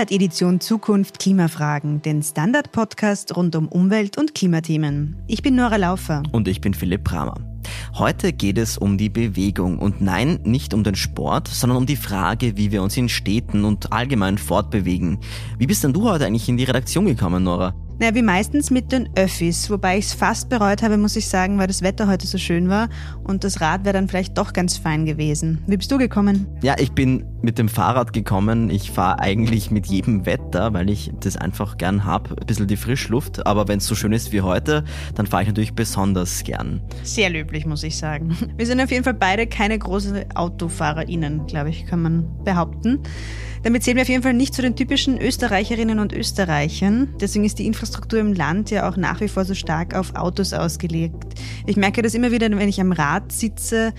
Ihr hört Edition Zukunft Klimafragen, den Standard-Podcast rund um Umwelt- und Klimathemen. Ich bin Nora Laufer. Und ich bin Philipp Bramer. Heute geht es um die Bewegung und nein, nicht um den Sport, sondern um die Frage, wie wir uns in Städten und allgemein fortbewegen. Wie bist denn du heute eigentlich in die Redaktion gekommen, Nora? Naja, wie meistens mit den Öffis, wobei ich es fast bereut habe, muss ich sagen, weil das Wetter heute so schön war und das Rad wäre dann vielleicht doch ganz fein gewesen. Wie bist du gekommen? Ja, ich bin mit dem Fahrrad gekommen. Ich fahre eigentlich mit jedem Wetter, weil ich das einfach gern habe, ein bisschen die Frischluft. Aber wenn es so schön ist wie heute, dann fahre ich natürlich besonders gern. Sehr löblich, muss ich sagen. Wir sind auf jeden Fall beide keine großen AutofahrerInnen, glaube ich, kann man behaupten. Damit zählen wir auf jeden Fall nicht zu den typischen Österreicherinnen und Österreichern. Deswegen ist die Infrastruktur im Land ja auch nach wie vor so stark auf Autos ausgelegt. Ich merke das immer wieder, wenn ich am Rad sitze.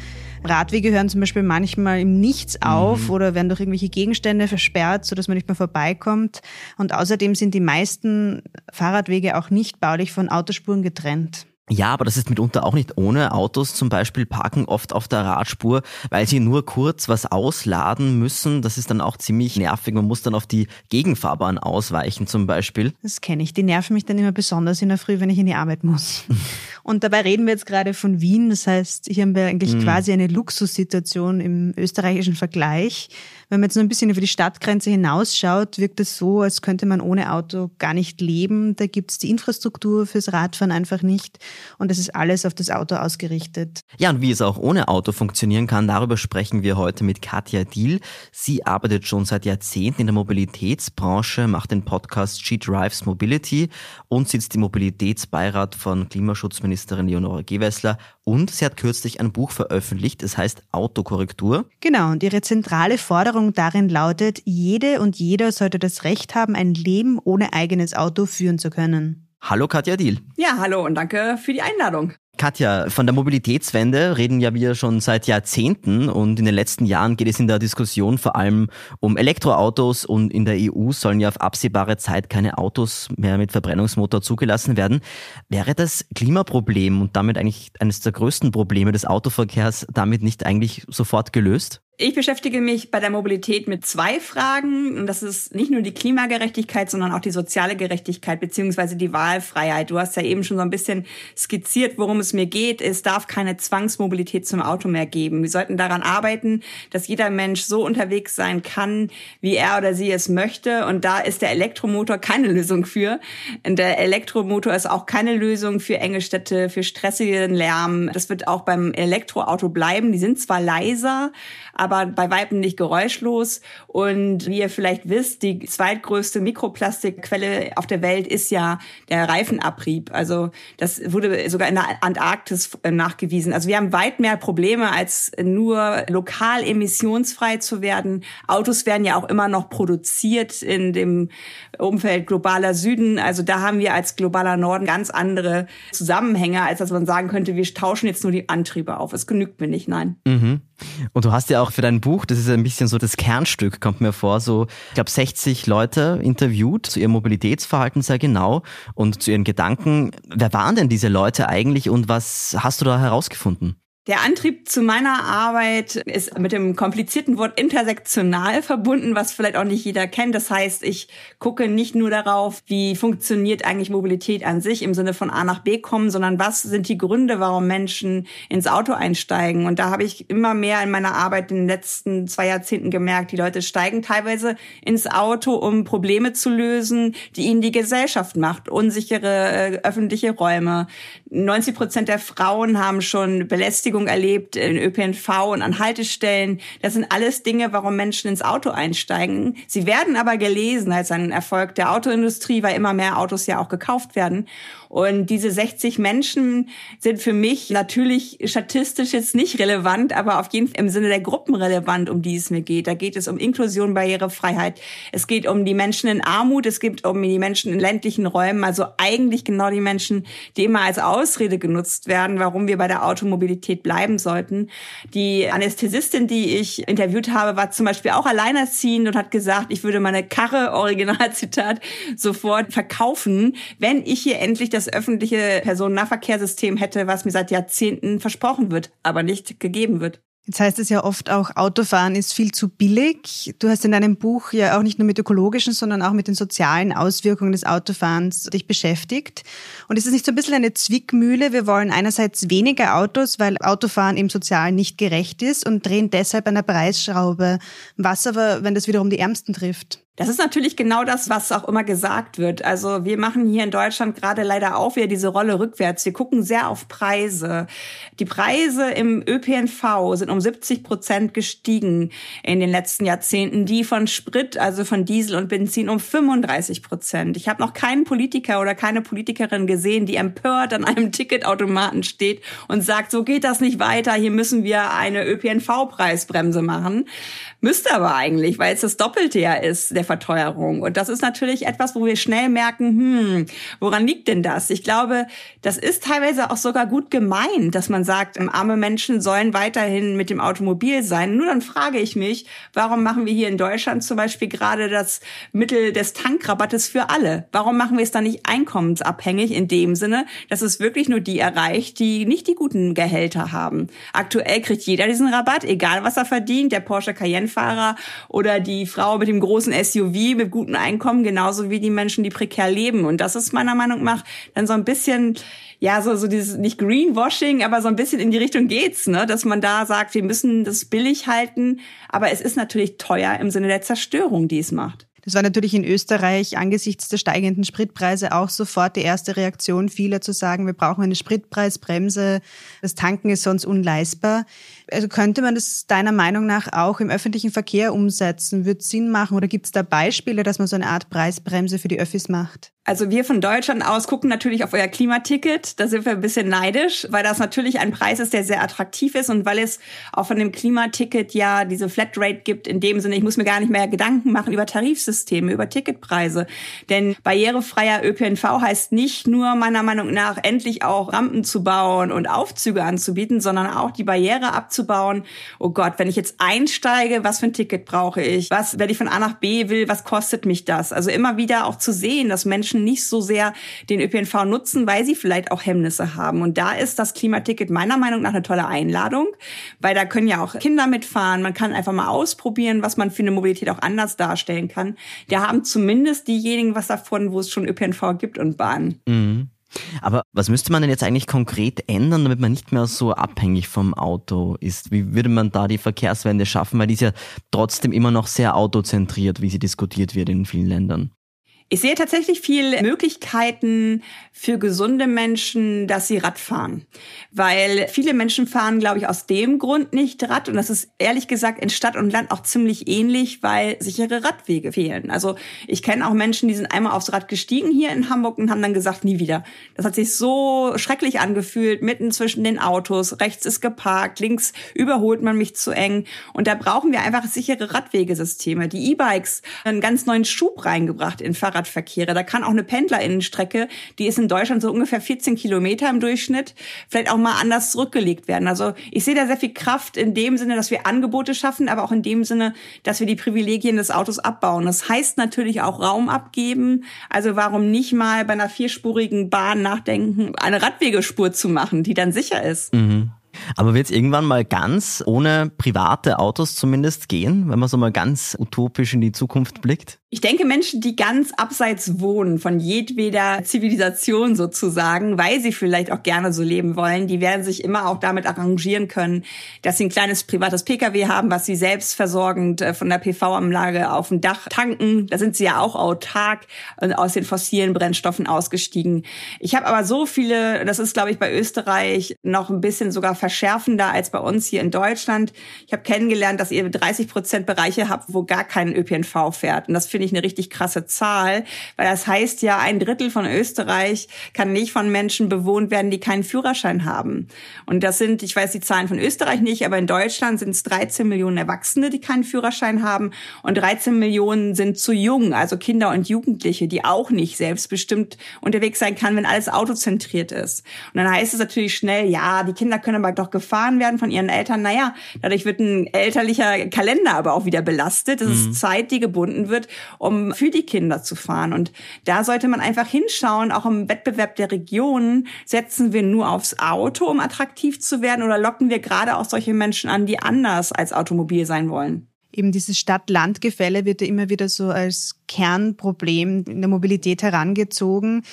Radwege hören zum Beispiel manchmal im Nichts auf mhm. oder werden durch irgendwelche Gegenstände versperrt, sodass man nicht mehr vorbeikommt. Und außerdem sind die meisten Fahrradwege auch nicht baulich von Autospuren getrennt. Ja, aber das ist mitunter auch nicht ohne. Autos zum Beispiel parken oft auf der Radspur, weil sie nur kurz was ausladen müssen. Das ist dann auch ziemlich nervig. Man muss dann auf die Gegenfahrbahn ausweichen zum Beispiel. Das kenne ich. Die nerven mich dann immer besonders in der Früh, wenn ich in die Arbeit muss. Und dabei reden wir jetzt gerade von Wien. Das heißt, hier haben wir eigentlich mhm. quasi eine Luxussituation im österreichischen Vergleich. Wenn man jetzt nur ein bisschen über die Stadtgrenze hinausschaut, wirkt es so, als könnte man ohne Auto gar nicht leben. Da gibt es die Infrastruktur fürs Radfahren einfach nicht und es ist alles auf das Auto ausgerichtet. Ja, und wie es auch ohne Auto funktionieren kann, darüber sprechen wir heute mit Katja Diel. Sie arbeitet schon seit Jahrzehnten in der Mobilitätsbranche, macht den Podcast She Drives Mobility und sitzt im Mobilitätsbeirat von Klimaschutzministerin Leonore Gewessler und sie hat kürzlich ein Buch veröffentlicht, es heißt Autokorrektur. Genau, und ihre zentrale Forderung Forderung darin lautet, jede und jeder sollte das Recht haben, ein Leben ohne eigenes Auto führen zu können. Hallo Katja Diel. Ja, hallo und danke für die Einladung. Katja, von der Mobilitätswende reden ja wir schon seit Jahrzehnten und in den letzten Jahren geht es in der Diskussion vor allem um Elektroautos und in der EU sollen ja auf absehbare Zeit keine Autos mehr mit Verbrennungsmotor zugelassen werden. Wäre das Klimaproblem und damit eigentlich eines der größten Probleme des Autoverkehrs damit nicht eigentlich sofort gelöst? Ich beschäftige mich bei der Mobilität mit zwei Fragen. Und das ist nicht nur die Klimagerechtigkeit, sondern auch die soziale Gerechtigkeit beziehungsweise die Wahlfreiheit. Du hast ja eben schon so ein bisschen skizziert, worum es mir geht. Es darf keine Zwangsmobilität zum Auto mehr geben. Wir sollten daran arbeiten, dass jeder Mensch so unterwegs sein kann, wie er oder sie es möchte. Und da ist der Elektromotor keine Lösung für. Und der Elektromotor ist auch keine Lösung für enge Städte, für stressigen Lärm. Das wird auch beim Elektroauto bleiben. Die sind zwar leiser, aber bei Weitem nicht geräuschlos. Und wie ihr vielleicht wisst, die zweitgrößte Mikroplastikquelle auf der Welt ist ja der Reifenabrieb. Also das wurde sogar in der Antarktis äh, nachgewiesen. Also wir haben weit mehr Probleme, als nur lokal emissionsfrei zu werden. Autos werden ja auch immer noch produziert in dem Umfeld globaler Süden. Also da haben wir als globaler Norden ganz andere Zusammenhänge, als dass man sagen könnte, wir tauschen jetzt nur die Antriebe auf. Es genügt mir nicht, nein. Mhm. Und du hast ja auch für dein Buch, das ist ein bisschen so das Kernstück, kommt mir vor, so, ich glaube, 60 Leute interviewt zu ihrem Mobilitätsverhalten sehr genau und zu ihren Gedanken. Wer waren denn diese Leute eigentlich und was hast du da herausgefunden? Der Antrieb zu meiner Arbeit ist mit dem komplizierten Wort intersektional verbunden, was vielleicht auch nicht jeder kennt. Das heißt, ich gucke nicht nur darauf, wie funktioniert eigentlich Mobilität an sich im Sinne von A nach B kommen, sondern was sind die Gründe, warum Menschen ins Auto einsteigen. Und da habe ich immer mehr in meiner Arbeit in den letzten zwei Jahrzehnten gemerkt, die Leute steigen teilweise ins Auto, um Probleme zu lösen, die ihnen die Gesellschaft macht. Unsichere äh, öffentliche Räume. 90 Prozent der Frauen haben schon Belästigung Belästigung erlebt in ÖPNV und an Haltestellen. Das sind alles Dinge, warum Menschen ins Auto einsteigen. Sie werden aber gelesen als ein Erfolg der Autoindustrie, weil immer mehr Autos ja auch gekauft werden. Und diese 60 Menschen sind für mich natürlich statistisch jetzt nicht relevant, aber auf jeden Fall im Sinne der Gruppen relevant, um die es mir geht. Da geht es um Inklusion, Barrierefreiheit. Es geht um die Menschen in Armut. Es geht um die Menschen in ländlichen Räumen. Also eigentlich genau die Menschen, die immer als Ausrede genutzt werden, warum wir bei der Automobilität bleiben sollten. Die Anästhesistin, die ich interviewt habe, war zum Beispiel auch alleinerziehend und hat gesagt, ich würde meine Karre, Originalzitat, sofort verkaufen, wenn ich hier endlich das das öffentliche Personennahverkehrssystem hätte, was mir seit Jahrzehnten versprochen wird, aber nicht gegeben wird. Jetzt heißt es ja oft auch, Autofahren ist viel zu billig. Du hast in deinem Buch ja auch nicht nur mit ökologischen, sondern auch mit den sozialen Auswirkungen des Autofahrens dich beschäftigt. Und ist es nicht so ein bisschen eine Zwickmühle? Wir wollen einerseits weniger Autos, weil Autofahren im sozial nicht gerecht ist und drehen deshalb an der Preisschraube. Was aber, wenn das wiederum die Ärmsten trifft? Das ist natürlich genau das, was auch immer gesagt wird. Also wir machen hier in Deutschland gerade leider auch wieder diese Rolle rückwärts. Wir gucken sehr auf Preise. Die Preise im ÖPNV sind um 70 Prozent gestiegen in den letzten Jahrzehnten. Die von Sprit, also von Diesel und Benzin, um 35 Prozent. Ich habe noch keinen Politiker oder keine Politikerin gesehen, die empört an einem Ticketautomaten steht und sagt, so geht das nicht weiter. Hier müssen wir eine ÖPNV-Preisbremse machen. Müsste aber eigentlich, weil es das Doppelte ja ist der Verteuerung. Und das ist natürlich etwas, wo wir schnell merken, hm, woran liegt denn das? Ich glaube, das ist teilweise auch sogar gut gemeint, dass man sagt, arme Menschen sollen weiterhin mit dem Automobil sein. Nur dann frage ich mich, warum machen wir hier in Deutschland zum Beispiel gerade das Mittel des Tankrabattes für alle? Warum machen wir es dann nicht einkommensabhängig in dem Sinne, dass es wirklich nur die erreicht, die nicht die guten Gehälter haben? Aktuell kriegt jeder diesen Rabatt, egal was er verdient. Der Porsche Cayenne Rennfahrer oder die Frau mit dem großen SUV mit gutem Einkommen, genauso wie die Menschen, die prekär leben. Und das ist meiner Meinung nach dann so ein bisschen ja, so, so dieses, nicht Greenwashing, aber so ein bisschen in die Richtung geht's, ne? Dass man da sagt, wir müssen das billig halten, aber es ist natürlich teuer im Sinne der Zerstörung, die es macht. Das war natürlich in Österreich angesichts der steigenden Spritpreise auch sofort die erste Reaktion vieler zu sagen, wir brauchen eine Spritpreisbremse, das Tanken ist sonst unleistbar. Also könnte man das deiner Meinung nach auch im öffentlichen Verkehr umsetzen? Wird Sinn machen oder gibt es da Beispiele, dass man so eine Art Preisbremse für die Öffis macht? Also wir von Deutschland aus gucken natürlich auf euer Klimaticket. Da sind wir ein bisschen neidisch, weil das natürlich ein Preis ist, der sehr attraktiv ist und weil es auch von dem Klimaticket ja diese Flatrate gibt. In dem Sinne, ich muss mir gar nicht mehr Gedanken machen über Tarifsysteme, über Ticketpreise. Denn barrierefreier ÖPNV heißt nicht nur meiner Meinung nach endlich auch Rampen zu bauen und Aufzüge anzubieten, sondern auch die Barriere abzubauen. Oh Gott, wenn ich jetzt einsteige, was für ein Ticket brauche ich? Was, wenn ich von A nach B will, was kostet mich das? Also immer wieder auch zu sehen, dass Menschen nicht so sehr den ÖPNV nutzen, weil sie vielleicht auch Hemmnisse haben. Und da ist das Klimaticket meiner Meinung nach eine tolle Einladung, weil da können ja auch Kinder mitfahren. Man kann einfach mal ausprobieren, was man für eine Mobilität auch anders darstellen kann. Da haben zumindest diejenigen was davon, wo es schon ÖPNV gibt und Bahn. Mhm. Aber was müsste man denn jetzt eigentlich konkret ändern, damit man nicht mehr so abhängig vom Auto ist? Wie würde man da die Verkehrswende schaffen? Weil die ist ja trotzdem immer noch sehr autozentriert, wie sie diskutiert wird in vielen Ländern. Ich sehe tatsächlich viel Möglichkeiten für gesunde Menschen, dass sie Rad fahren. Weil viele Menschen fahren, glaube ich, aus dem Grund nicht Rad. Und das ist ehrlich gesagt in Stadt und Land auch ziemlich ähnlich, weil sichere Radwege fehlen. Also ich kenne auch Menschen, die sind einmal aufs Rad gestiegen hier in Hamburg und haben dann gesagt, nie wieder. Das hat sich so schrecklich angefühlt, mitten zwischen den Autos. Rechts ist geparkt, links überholt man mich zu eng. Und da brauchen wir einfach sichere Radwegesysteme. Die E-Bikes einen ganz neuen Schub reingebracht in Fahrrad Fahrradverkehre. Da kann auch eine Pendlerinnenstrecke, die ist in Deutschland so ungefähr 14 Kilometer im Durchschnitt, vielleicht auch mal anders zurückgelegt werden. Also ich sehe da sehr viel Kraft in dem Sinne, dass wir Angebote schaffen, aber auch in dem Sinne, dass wir die Privilegien des Autos abbauen. Das heißt natürlich auch Raum abgeben. Also warum nicht mal bei einer vierspurigen Bahn nachdenken, eine Radwegespur zu machen, die dann sicher ist. Mhm. Aber wird es irgendwann mal ganz ohne private Autos zumindest gehen, wenn man so mal ganz utopisch in die Zukunft blickt? Ich denke, Menschen, die ganz abseits wohnen von jedweder Zivilisation sozusagen, weil sie vielleicht auch gerne so leben wollen, die werden sich immer auch damit arrangieren können, dass sie ein kleines privates Pkw haben, was sie selbst versorgend äh, von der PV-Anlage auf dem Dach tanken. Da sind sie ja auch autark und aus den fossilen Brennstoffen ausgestiegen. Ich habe aber so viele, das ist glaube ich bei Österreich noch ein bisschen sogar verschärfender als bei uns hier in Deutschland. Ich habe kennengelernt, dass ihr 30 Prozent Bereiche habt, wo gar kein ÖPNV fährt. Und das finde ich eine richtig krasse Zahl, weil das heißt ja, ein Drittel von Österreich kann nicht von Menschen bewohnt werden, die keinen Führerschein haben. Und das sind, ich weiß die Zahlen von Österreich nicht, aber in Deutschland sind es 13 Millionen Erwachsene, die keinen Führerschein haben und 13 Millionen sind zu jung, also Kinder und Jugendliche, die auch nicht selbstbestimmt unterwegs sein kann, wenn alles autozentriert ist. Und dann heißt es natürlich schnell, ja, die Kinder können aber doch noch gefahren werden von ihren Eltern. Naja, dadurch wird ein elterlicher Kalender aber auch wieder belastet. Das mhm. ist Zeit, die gebunden wird, um für die Kinder zu fahren. Und da sollte man einfach hinschauen, auch im Wettbewerb der Regionen, setzen wir nur aufs Auto, um attraktiv zu werden oder locken wir gerade auch solche Menschen an, die anders als Automobil sein wollen? Eben dieses Stadt-Land-Gefälle wird ja immer wieder so als Kernproblem in der Mobilität herangezogen.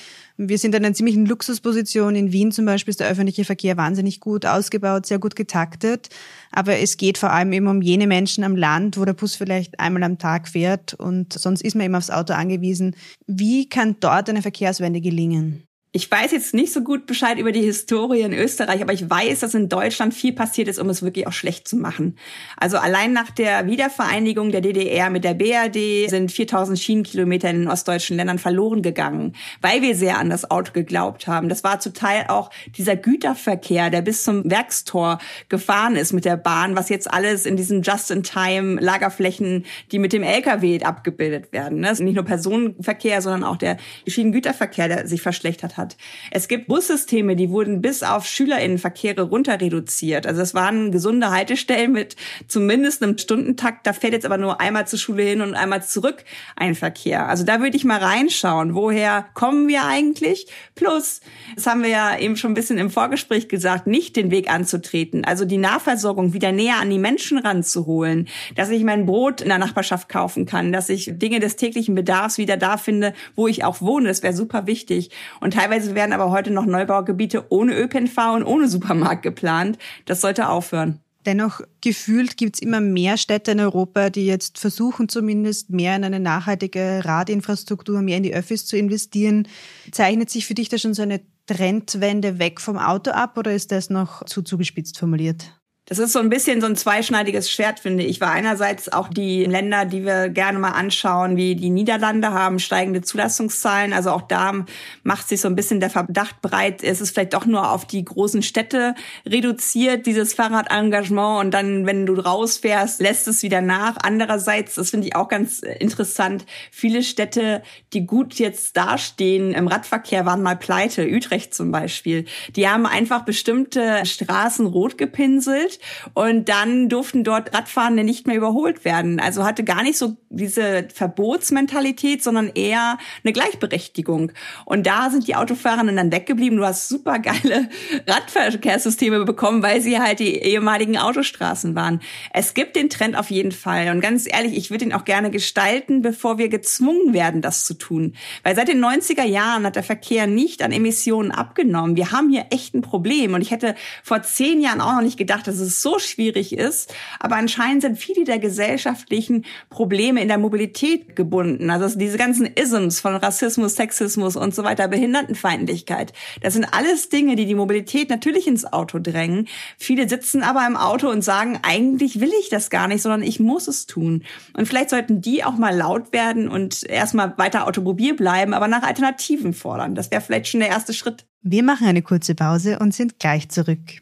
Wir sind in einer ziemlichen Luxusposition. In Wien zum Beispiel ist der öffentliche Verkehr wahnsinnig gut ausgebaut, sehr gut getaktet. Aber es geht vor allem eben um jene Menschen am Land, wo der Bus vielleicht einmal am Tag fährt und sonst ist man eben aufs Auto angewiesen. Wie kann dort eine Verkehrswende gelingen? Ich weiß jetzt nicht so gut Bescheid über die Historie in Österreich, aber ich weiß, dass in Deutschland viel passiert ist, um es wirklich auch schlecht zu machen. Also allein nach der Wiedervereinigung der DDR mit der BRD sind 4000 Schienenkilometer in den ostdeutschen Ländern verloren gegangen, weil wir sehr an das Auto geglaubt haben. Das war zum Teil auch dieser Güterverkehr, der bis zum Werkstor gefahren ist mit der Bahn, was jetzt alles in diesen Just-in-Time Lagerflächen, die mit dem LKW abgebildet werden. Das ist nicht nur Personenverkehr, sondern auch der Schienengüterverkehr, der sich verschlechtert hat hat. Es gibt Bussysteme, die wurden bis auf Schülerinnenverkehre runter reduziert. Also es waren gesunde Haltestellen mit zumindest einem Stundentakt. Da fährt jetzt aber nur einmal zur Schule hin und einmal zurück ein Verkehr. Also da würde ich mal reinschauen. Woher kommen wir eigentlich? Plus, das haben wir ja eben schon ein bisschen im Vorgespräch gesagt, nicht den Weg anzutreten. Also die Nahversorgung wieder näher an die Menschen ranzuholen. Dass ich mein Brot in der Nachbarschaft kaufen kann. Dass ich Dinge des täglichen Bedarfs wieder da finde, wo ich auch wohne. Das wäre super wichtig. Und teilweise Teilweise werden aber heute noch Neubaugebiete ohne ÖPNV und ohne Supermarkt geplant. Das sollte aufhören. Dennoch gefühlt gibt es immer mehr Städte in Europa, die jetzt versuchen zumindest mehr in eine nachhaltige Radinfrastruktur, mehr in die Öffis zu investieren. Zeichnet sich für dich da schon so eine Trendwende weg vom Auto ab oder ist das noch zu zugespitzt formuliert? Das ist so ein bisschen so ein zweischneidiges Schwert, finde ich. Weil einerseits auch die Länder, die wir gerne mal anschauen, wie die Niederlande haben steigende Zulassungszahlen. Also auch da macht sich so ein bisschen der Verdacht breit, es ist vielleicht doch nur auf die großen Städte reduziert, dieses Fahrradengagement. Und dann, wenn du rausfährst, lässt es wieder nach. Andererseits, das finde ich auch ganz interessant, viele Städte, die gut jetzt dastehen im Radverkehr, waren mal pleite. Utrecht zum Beispiel. Die haben einfach bestimmte Straßen rot gepinselt und dann durften dort Radfahrende nicht mehr überholt werden. Also hatte gar nicht so diese Verbotsmentalität, sondern eher eine Gleichberechtigung. Und da sind die Autofahrerinnen dann weggeblieben. Du hast super geile Radverkehrssysteme bekommen, weil sie halt die ehemaligen Autostraßen waren. Es gibt den Trend auf jeden Fall. Und ganz ehrlich, ich würde ihn auch gerne gestalten, bevor wir gezwungen werden, das zu tun. Weil seit den 90er Jahren hat der Verkehr nicht an Emissionen abgenommen. Wir haben hier echt ein Problem. Und ich hätte vor zehn Jahren auch noch nicht gedacht, dass es es so schwierig ist. Aber anscheinend sind viele der gesellschaftlichen Probleme in der Mobilität gebunden. Also diese ganzen Isms von Rassismus, Sexismus und so weiter, Behindertenfeindlichkeit. Das sind alles Dinge, die die Mobilität natürlich ins Auto drängen. Viele sitzen aber im Auto und sagen, eigentlich will ich das gar nicht, sondern ich muss es tun. Und vielleicht sollten die auch mal laut werden und erstmal weiter Automobil bleiben, aber nach Alternativen fordern. Das wäre vielleicht schon der erste Schritt. Wir machen eine kurze Pause und sind gleich zurück.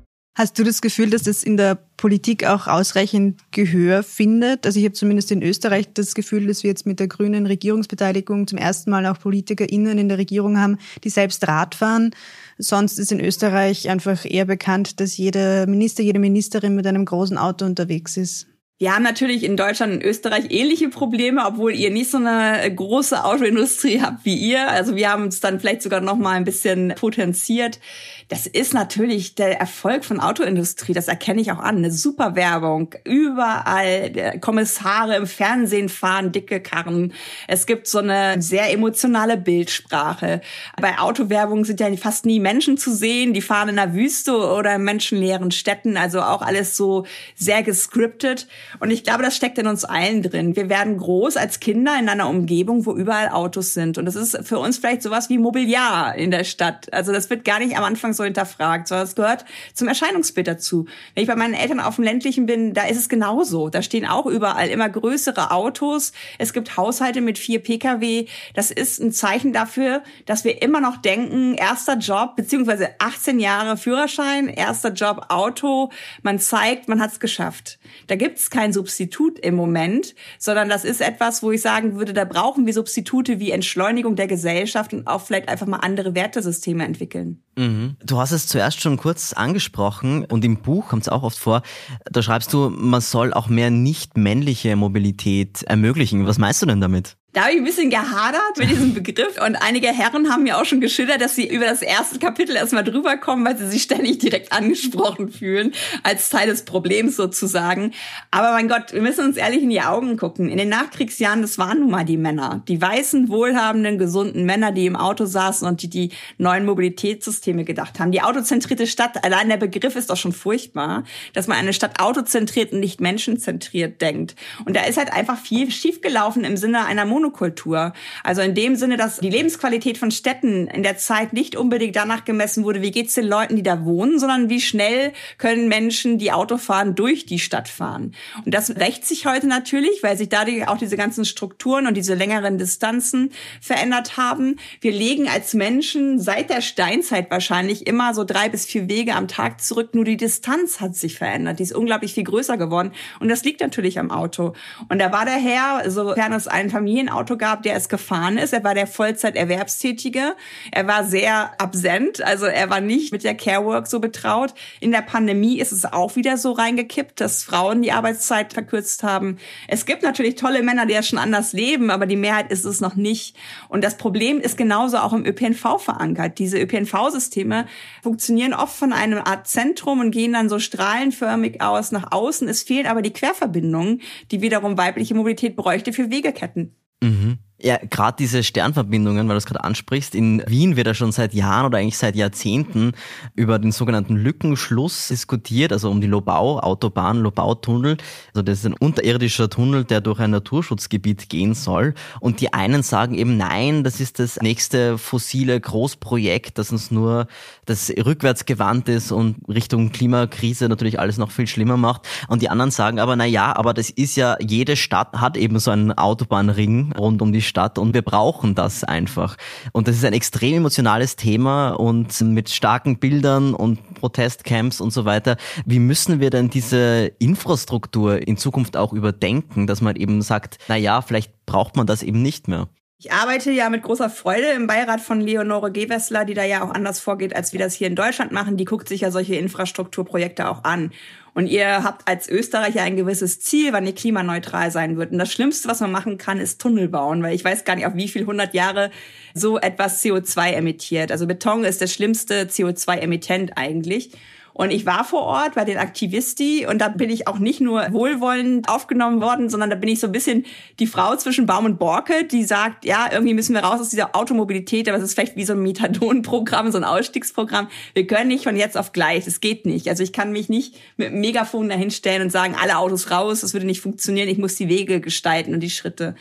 Hast du das Gefühl, dass das in der Politik auch ausreichend Gehör findet? Also ich habe zumindest in Österreich das Gefühl, dass wir jetzt mit der grünen Regierungsbeteiligung zum ersten Mal auch PolitikerInnen in der Regierung haben, die selbst Rad fahren. Sonst ist in Österreich einfach eher bekannt, dass jeder Minister, jede Ministerin mit einem großen Auto unterwegs ist. Wir haben natürlich in Deutschland und Österreich ähnliche Probleme, obwohl ihr nicht so eine große Autoindustrie habt wie ihr. Also wir haben es dann vielleicht sogar noch mal ein bisschen potenziert. Das ist natürlich der Erfolg von Autoindustrie. Das erkenne ich auch an. Eine super Werbung. Überall Kommissare im Fernsehen fahren dicke Karren. Es gibt so eine sehr emotionale Bildsprache. Bei Autowerbung sind ja fast nie Menschen zu sehen. Die fahren in der Wüste oder in menschenleeren Städten. Also auch alles so sehr gescriptet. Und ich glaube, das steckt in uns allen drin. Wir werden groß als Kinder in einer Umgebung, wo überall Autos sind. Und das ist für uns vielleicht sowas wie Mobiliar in der Stadt. Also das wird gar nicht am Anfang so hinterfragt, sondern es gehört zum Erscheinungsbild dazu. Wenn ich bei meinen Eltern auf dem ländlichen bin, da ist es genauso. Da stehen auch überall immer größere Autos. Es gibt Haushalte mit vier Pkw. Das ist ein Zeichen dafür, dass wir immer noch denken, erster Job, beziehungsweise 18 Jahre Führerschein, erster Job Auto. Man zeigt, man hat es geschafft. Da gibt es kein Substitut im Moment, sondern das ist etwas, wo ich sagen würde, da brauchen wir Substitute wie Entschleunigung der Gesellschaft und auch vielleicht einfach mal andere Wertesysteme entwickeln. Mhm. Du hast es zuerst schon kurz angesprochen und im Buch kommt es auch oft vor, da schreibst du, man soll auch mehr nicht männliche Mobilität ermöglichen. Was meinst du denn damit? Da habe ich ein bisschen gehadert mit diesem Begriff und einige Herren haben mir auch schon geschildert, dass sie über das erste Kapitel erstmal drüber kommen, weil sie sich ständig direkt angesprochen fühlen, als Teil des Problems sozusagen. Aber mein Gott, wir müssen uns ehrlich in die Augen gucken. In den Nachkriegsjahren, das waren nun mal die Männer. Die weißen, wohlhabenden, gesunden Männer, die im Auto saßen und die die neuen Mobilitätssysteme gedacht haben. Die autozentrierte Stadt, allein der Begriff ist doch schon furchtbar, dass man eine Stadt autozentriert und nicht menschenzentriert denkt. Und da ist halt einfach viel schiefgelaufen im Sinne einer Monokultur. Also in dem Sinne, dass die Lebensqualität von Städten in der Zeit nicht unbedingt danach gemessen wurde, wie geht's den Leuten, die da wohnen, sondern wie schnell können Menschen, die Auto fahren, durch die Stadt fahren. Und das rächt sich heute natürlich, weil sich dadurch auch diese ganzen Strukturen und diese längeren Distanzen verändert haben. Wir legen als Menschen seit der Steinzeit wahrscheinlich immer so drei bis vier Wege am Tag zurück. Nur die Distanz hat sich verändert. Die ist unglaublich viel größer geworden. Und das liegt natürlich am Auto. Und da war der Herr, sofern es einen Familien Auto gab, der es gefahren ist. Er war der Vollzeiterwerbstätige. Er war sehr absent, also er war nicht mit der Carework so betraut. In der Pandemie ist es auch wieder so reingekippt, dass Frauen die Arbeitszeit verkürzt haben. Es gibt natürlich tolle Männer, die ja schon anders leben, aber die Mehrheit ist es noch nicht. Und das Problem ist genauso auch im ÖPNV verankert. Diese ÖPNV-Systeme funktionieren oft von einer Art Zentrum und gehen dann so strahlenförmig aus nach außen. Es fehlen aber die Querverbindungen, die wiederum weibliche Mobilität bräuchte für Wegeketten. Mhm. Ja, gerade diese Sternverbindungen, weil du es gerade ansprichst, in Wien wird ja schon seit Jahren oder eigentlich seit Jahrzehnten über den sogenannten Lückenschluss diskutiert, also um die Lobau-Autobahn, Lobau-Tunnel. Also das ist ein unterirdischer Tunnel, der durch ein Naturschutzgebiet gehen soll. Und die einen sagen eben, nein, das ist das nächste fossile Großprojekt, das uns nur das rückwärts gewandt ist und Richtung Klimakrise natürlich alles noch viel schlimmer macht. Und die anderen sagen aber, na ja, aber das ist ja, jede Stadt hat eben so einen Autobahnring rund um die Stadt und wir brauchen das einfach. Und das ist ein extrem emotionales Thema und mit starken Bildern und Protestcamps und so weiter. Wie müssen wir denn diese Infrastruktur in Zukunft auch überdenken, dass man eben sagt, na ja, vielleicht braucht man das eben nicht mehr? Ich arbeite ja mit großer Freude im Beirat von Leonore Gewessler, die da ja auch anders vorgeht, als wir das hier in Deutschland machen. Die guckt sich ja solche Infrastrukturprojekte auch an. Und ihr habt als Österreicher ein gewisses Ziel, wann ihr klimaneutral sein wird. Und das Schlimmste, was man machen kann, ist Tunnel bauen, weil ich weiß gar nicht, auf wie viel hundert Jahre so etwas CO2 emittiert. Also Beton ist der schlimmste CO2-Emittent eigentlich. Und ich war vor Ort bei den Aktivisti und da bin ich auch nicht nur wohlwollend aufgenommen worden, sondern da bin ich so ein bisschen die Frau zwischen Baum und Borke, die sagt, ja, irgendwie müssen wir raus aus dieser Automobilität, aber es ist vielleicht wie so ein Methadon-Programm, so ein Ausstiegsprogramm. Wir können nicht von jetzt auf gleich, es geht nicht. Also ich kann mich nicht mit einem Megafon dahinstellen und sagen, alle Autos raus, das würde nicht funktionieren, ich muss die Wege gestalten und die Schritte.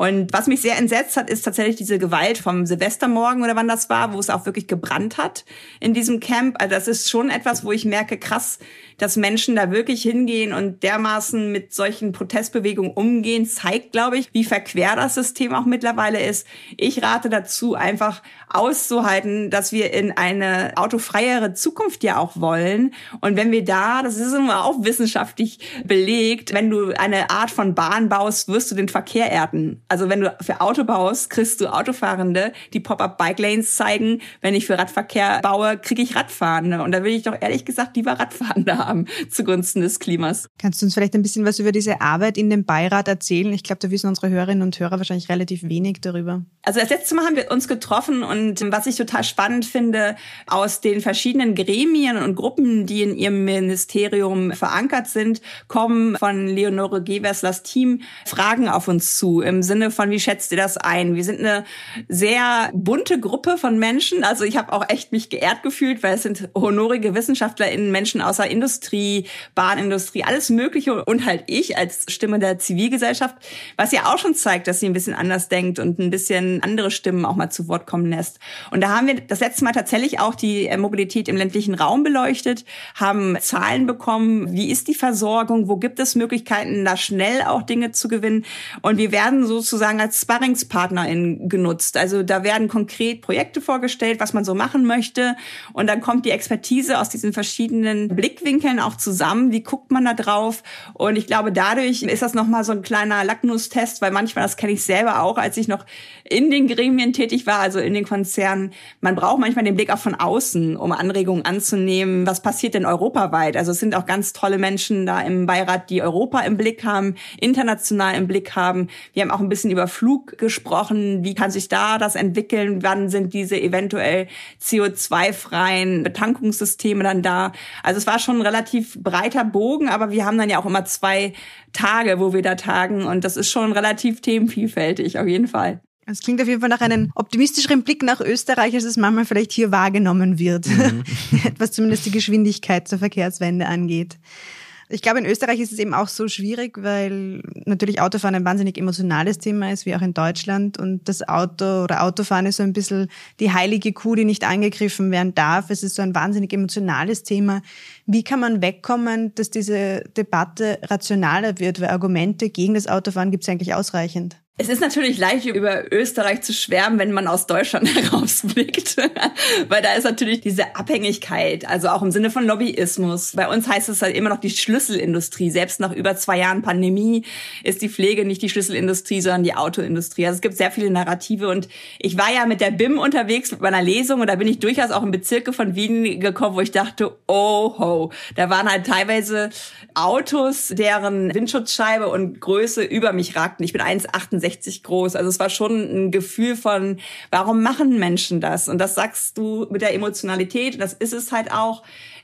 Und was mich sehr entsetzt hat, ist tatsächlich diese Gewalt vom Silvestermorgen oder wann das war, wo es auch wirklich gebrannt hat in diesem Camp. Also das ist schon etwas, wo ich merke, krass, dass Menschen da wirklich hingehen und dermaßen mit solchen Protestbewegungen umgehen, zeigt, glaube ich, wie verquer das System auch mittlerweile ist. Ich rate dazu, einfach auszuhalten, dass wir in eine autofreiere Zukunft ja auch wollen. Und wenn wir da, das ist immer auch wissenschaftlich belegt, wenn du eine Art von Bahn baust, wirst du den Verkehr erden. Also wenn du für Auto baust, kriegst du Autofahrende, die Pop-up-Bike-Lanes zeigen. Wenn ich für Radverkehr baue, kriege ich Radfahrende. Und da will ich doch ehrlich gesagt lieber Radfahrende haben zugunsten des Klimas. Kannst du uns vielleicht ein bisschen was über diese Arbeit in dem Beirat erzählen? Ich glaube, da wissen unsere Hörerinnen und Hörer wahrscheinlich relativ wenig darüber. Also das letzte Mal haben wir uns getroffen und was ich total spannend finde, aus den verschiedenen Gremien und Gruppen, die in ihrem Ministerium verankert sind, kommen von Leonore Gewerslers Team Fragen auf uns zu im Sinne Sinne von, wie schätzt ihr das ein? Wir sind eine sehr bunte Gruppe von Menschen. Also ich habe auch echt mich geehrt gefühlt, weil es sind honorige WissenschaftlerInnen, Menschen außer Industrie, Bahnindustrie, alles Mögliche und halt ich als Stimme der Zivilgesellschaft, was ja auch schon zeigt, dass sie ein bisschen anders denkt und ein bisschen andere Stimmen auch mal zu Wort kommen lässt. Und da haben wir das letzte Mal tatsächlich auch die äh, Mobilität im ländlichen Raum beleuchtet, haben Zahlen bekommen, wie ist die Versorgung, wo gibt es Möglichkeiten, da schnell auch Dinge zu gewinnen. Und wir werden sozusagen als Sparringspartnerin genutzt. Also da werden konkret Projekte vorgestellt, was man so machen möchte. Und dann kommt die Expertise aus diesen verschiedenen Blickwinkeln auch zusammen. Wie guckt man da drauf? Und ich glaube, dadurch ist das nochmal so ein kleiner Lacknustest, weil manchmal, das kenne ich selber auch, als ich noch in den Gremien tätig war, also in den Konzernen, man braucht manchmal den Blick auch von außen, um Anregungen anzunehmen. Was passiert denn europaweit? Also es sind auch ganz tolle Menschen da im Beirat, die Europa im Blick haben, international im Blick haben. Wir haben auch ein bisschen über Flug gesprochen. Wie kann sich da das entwickeln? Wann sind diese eventuell CO2-freien Betankungssysteme dann da? Also es war schon ein relativ breiter Bogen, aber wir haben dann ja auch immer zwei Tage, wo wir da tagen und das ist schon relativ themenvielfältig auf jeden Fall. Es klingt auf jeden Fall nach einem optimistischeren Blick nach Österreich, als es manchmal vielleicht hier wahrgenommen wird, mhm. was zumindest die Geschwindigkeit der Verkehrswende angeht. Ich glaube, in Österreich ist es eben auch so schwierig, weil natürlich Autofahren ein wahnsinnig emotionales Thema ist, wie auch in Deutschland. Und das Auto oder Autofahren ist so ein bisschen die heilige Kuh, die nicht angegriffen werden darf. Es ist so ein wahnsinnig emotionales Thema. Wie kann man wegkommen, dass diese Debatte rationaler wird? Weil Argumente gegen das Autofahren gibt es eigentlich ausreichend. Es ist natürlich leicht, über Österreich zu schwärmen, wenn man aus Deutschland herausblickt, weil da ist natürlich diese Abhängigkeit, also auch im Sinne von Lobbyismus. Bei uns heißt es halt immer noch die Schlüsselindustrie. Selbst nach über zwei Jahren Pandemie ist die Pflege nicht die Schlüsselindustrie, sondern die Autoindustrie. Also es gibt sehr viele Narrative und ich war ja mit der BIM unterwegs mit meiner Lesung und da bin ich durchaus auch in Bezirke von Wien gekommen, wo ich dachte, oh ho, da waren halt teilweise Autos, deren Windschutzscheibe und Größe über mich ragten. Ich bin 1,68 1,60 groß. Also es war schon ein Gefühl von, warum machen Menschen das? Und das sagst du mit der Emotionalität. Das ist es halt auch.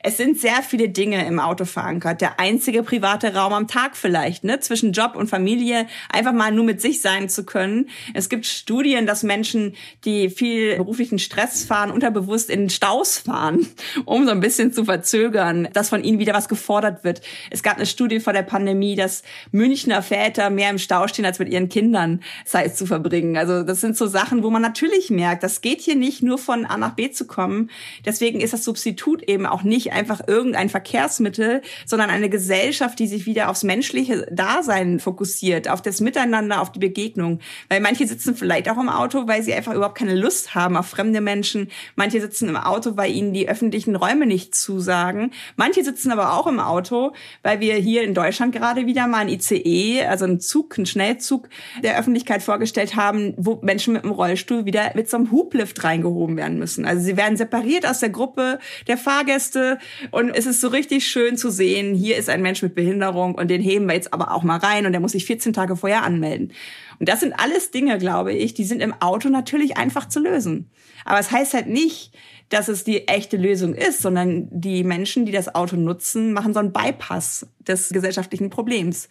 Es sind sehr viele Dinge im Auto verankert. Der einzige private Raum am Tag vielleicht, ne? Zwischen Job und Familie, einfach mal nur mit sich sein zu können. Es gibt Studien, dass Menschen, die viel beruflichen Stress fahren, unterbewusst in Staus fahren, um so ein bisschen zu verzögern, dass von ihnen wieder was gefordert wird. Es gab eine Studie vor der Pandemie, dass Münchner Väter mehr im Stau stehen, als mit ihren Kindern Zeit zu verbringen. Also das sind so Sachen, wo man natürlich merkt, das geht hier nicht nur von A nach B zu kommen. Deswegen ist das Substitut eben auch nicht einfach irgendein Verkehrsmittel, sondern eine Gesellschaft, die sich wieder aufs menschliche Dasein fokussiert, auf das Miteinander, auf die Begegnung. Weil manche sitzen vielleicht auch im Auto, weil sie einfach überhaupt keine Lust haben auf fremde Menschen. Manche sitzen im Auto, weil ihnen die öffentlichen Räume nicht zusagen. Manche sitzen aber auch im Auto, weil wir hier in Deutschland gerade wieder mal ein ICE, also einen Zug, einen Schnellzug der Öffentlichkeit vorgestellt haben, wo Menschen mit dem Rollstuhl wieder mit so einem Hublift reingehoben werden müssen. Also sie werden separiert aus der Gruppe der Fahrgäste, und es ist so richtig schön zu sehen, hier ist ein Mensch mit Behinderung und den heben wir jetzt aber auch mal rein und der muss sich 14 Tage vorher anmelden. Und das sind alles Dinge, glaube ich, die sind im Auto natürlich einfach zu lösen. Aber es das heißt halt nicht, dass es die echte Lösung ist, sondern die Menschen, die das Auto nutzen, machen so einen Bypass des gesellschaftlichen Problems.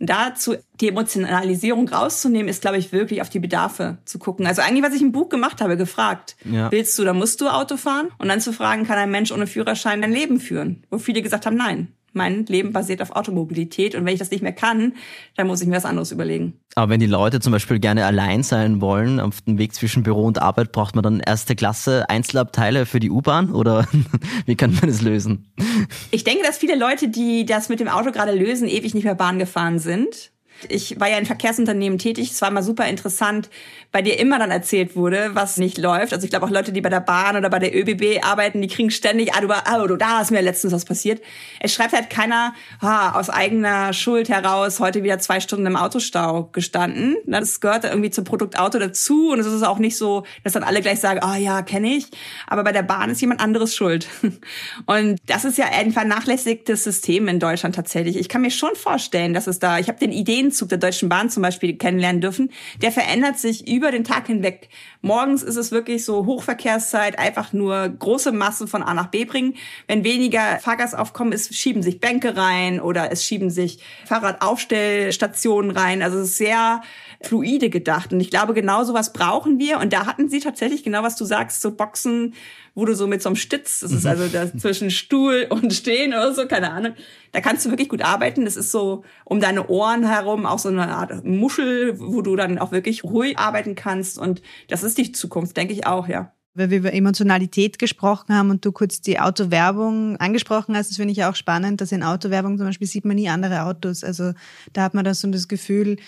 Und dazu die Emotionalisierung rauszunehmen, ist, glaube ich, wirklich auf die Bedarfe zu gucken. Also eigentlich, was ich im Buch gemacht habe, gefragt, ja. willst du oder musst du Auto fahren? Und dann zu fragen, kann ein Mensch ohne Führerschein dein Leben führen? Wo viele gesagt haben, nein mein Leben basiert auf Automobilität und wenn ich das nicht mehr kann, dann muss ich mir was anderes überlegen. Aber wenn die Leute zum Beispiel gerne allein sein wollen, auf dem Weg zwischen Büro und Arbeit, braucht man dann erste Klasse Einzelabteile für die U-Bahn oder wie kann man das lösen? Ich denke, dass viele Leute, die das mit dem Auto gerade lösen, ewig nicht mehr Bahn gefahren sind ich war ja in Verkehrsunternehmen tätig. Es war immer super interessant, bei dir immer dann erzählt wurde, was nicht läuft. Also ich glaube auch Leute, die bei der Bahn oder bei der ÖBB arbeiten, die kriegen ständig, ah, du, ah, du da ist mir letztens was passiert. Es schreibt halt keiner, ha, aus eigener Schuld heraus heute wieder zwei Stunden im Autostau gestanden. Das gehört irgendwie zum Produkt Auto dazu und es ist auch nicht so, dass dann alle gleich sagen, ah oh, ja, kenne ich. Aber bei der Bahn ist jemand anderes schuld. Und das ist ja ein vernachlässigtes System in Deutschland tatsächlich. Ich kann mir schon vorstellen, dass es da, ich habe den Ideen Ideenszug der Deutschen Bahn zum Beispiel kennenlernen dürfen, der verändert sich über den Tag hinweg. Morgens ist es wirklich so Hochverkehrszeit, einfach nur große Massen von A nach B bringen. Wenn weniger Fahrgastaufkommen ist, schieben sich Bänke rein oder es schieben sich Fahrradaufstellstationen rein. Also es ist sehr fluide gedacht. Und ich glaube, genau sowas brauchen wir. Und da hatten sie tatsächlich genau, was du sagst, so Boxen, wo du so mit so einem Stütz, das ist mhm. also das zwischen Stuhl und Stehen oder so, keine Ahnung. Da kannst du wirklich gut arbeiten. Das ist so um deine Ohren herum auch so eine Art Muschel, wo du dann auch wirklich ruhig arbeiten kannst. Und das ist die Zukunft, denke ich auch, ja weil wir über Emotionalität gesprochen haben und du kurz die Autowerbung angesprochen hast, das finde ich auch spannend, dass in Autowerbung zum Beispiel sieht man nie andere Autos. Also da hat man dann so das Gefühl,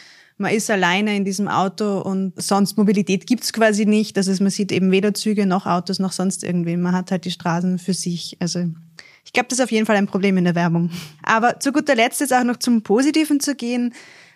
man ist alleine in diesem Auto und sonst Mobilität gibt's quasi nicht. Also man sieht eben weder Züge noch Autos noch sonst irgendwie. Man hat halt die Straßen für sich. Also ich glaube, das ist auf jeden Fall ein Problem in der Werbung. Aber zu guter Letzt ist auch noch zum Positiven zu gehen.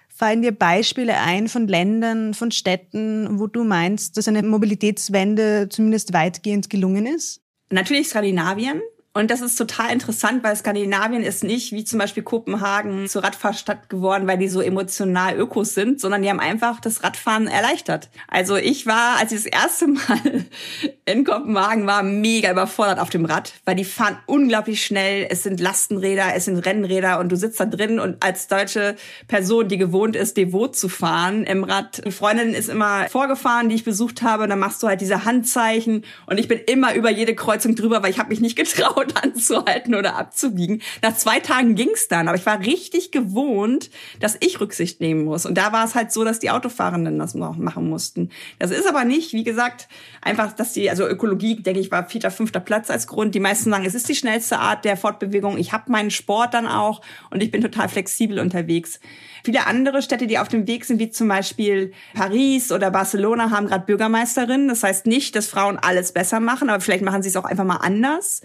Fallen dir Beispiele ein von Ländern, von Städten, wo du meinst, dass eine Mobilitätswende zumindest weitgehend gelungen ist? Natürlich Skandinavien. Und das ist total interessant, weil Skandinavien ist nicht wie zum Beispiel Kopenhagen zur Radfahrstadt geworden, weil die so emotional Ökos sind, sondern die haben einfach das Radfahren erleichtert. Also ich war, als ich das erste Mal in Kopenhagen war, mega überfordert auf dem Rad, weil die fahren unglaublich schnell. Es sind Lastenräder, es sind Rennräder und du sitzt da drin und als deutsche Person, die gewohnt ist, devot zu fahren im Rad. Die Freundin ist immer vorgefahren, die ich besucht habe, und dann machst du halt diese Handzeichen und ich bin immer über jede Kreuzung drüber, weil ich habe mich nicht getraut Auto anzuhalten oder abzubiegen. Nach zwei Tagen ging's dann, aber ich war richtig gewohnt, dass ich Rücksicht nehmen muss. Und da war es halt so, dass die Autofahrenden das noch machen mussten. Das ist aber nicht, wie gesagt, einfach, dass die, also Ökologie, denke ich, war vierter, fünfter Platz als Grund. Die meisten sagen, es ist die schnellste Art der Fortbewegung. Ich habe meinen Sport dann auch und ich bin total flexibel unterwegs. Viele andere Städte, die auf dem Weg sind, wie zum Beispiel Paris oder Barcelona, haben gerade Bürgermeisterinnen. Das heißt nicht, dass Frauen alles besser machen, aber vielleicht machen sie es auch einfach mal anders.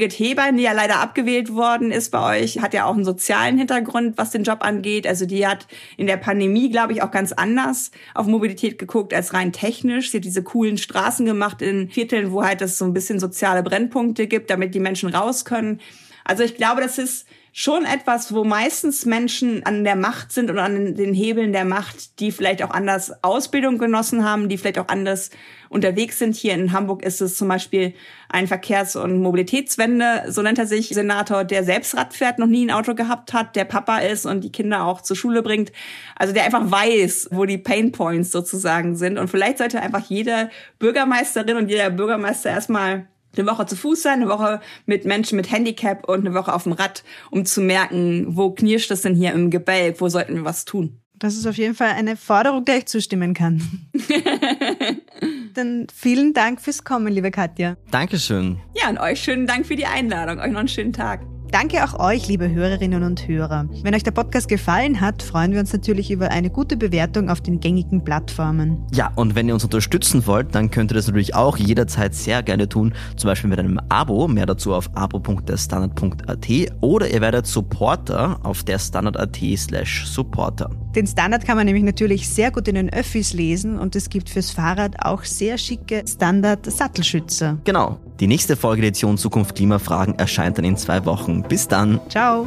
Birgit Hebein, die ja leider abgewählt worden ist bei euch, hat ja auch einen sozialen Hintergrund, was den Job angeht. Also die hat in der Pandemie, glaube ich, auch ganz anders auf Mobilität geguckt als rein technisch. Sie hat diese coolen Straßen gemacht in Vierteln, wo halt es so ein bisschen soziale Brennpunkte gibt, damit die Menschen raus können. Also ich glaube, das ist schon etwas, wo meistens Menschen an der Macht sind und an den Hebeln der Macht, die vielleicht auch anders Ausbildung genossen haben, die vielleicht auch anders unterwegs sind. Hier in Hamburg ist es zum Beispiel ein Verkehrs- und Mobilitätswende, so nennt er sich, Senator, der selbst Rad fährt, noch nie ein Auto gehabt hat, der Papa ist und die Kinder auch zur Schule bringt. Also der einfach weiß, wo die Pain Points sozusagen sind. Und vielleicht sollte einfach jede Bürgermeisterin und jeder Bürgermeister erstmal eine Woche zu Fuß sein, eine Woche mit Menschen mit Handicap und eine Woche auf dem Rad, um zu merken, wo knirscht es denn hier im Gebälk, wo sollten wir was tun. Das ist auf jeden Fall eine Forderung, der ich zustimmen kann. Dann vielen Dank fürs Kommen, liebe Katja. Dankeschön. Ja, und euch schönen Dank für die Einladung. Euch noch einen schönen Tag. Danke auch euch, liebe Hörerinnen und Hörer. Wenn euch der Podcast gefallen hat, freuen wir uns natürlich über eine gute Bewertung auf den gängigen Plattformen. Ja, und wenn ihr uns unterstützen wollt, dann könnt ihr das natürlich auch jederzeit sehr gerne tun, zum Beispiel mit einem Abo, mehr dazu auf abo.derstandard.at oder ihr werdet Supporter auf derstandard.at slash Supporter. Den Standard kann man nämlich natürlich sehr gut in den Öffis lesen und es gibt fürs Fahrrad auch sehr schicke Standard-Sattelschützer. Genau. Die nächste Folgeedition Zukunft Klimafragen erscheint dann in zwei Wochen. Bis dann. Ciao.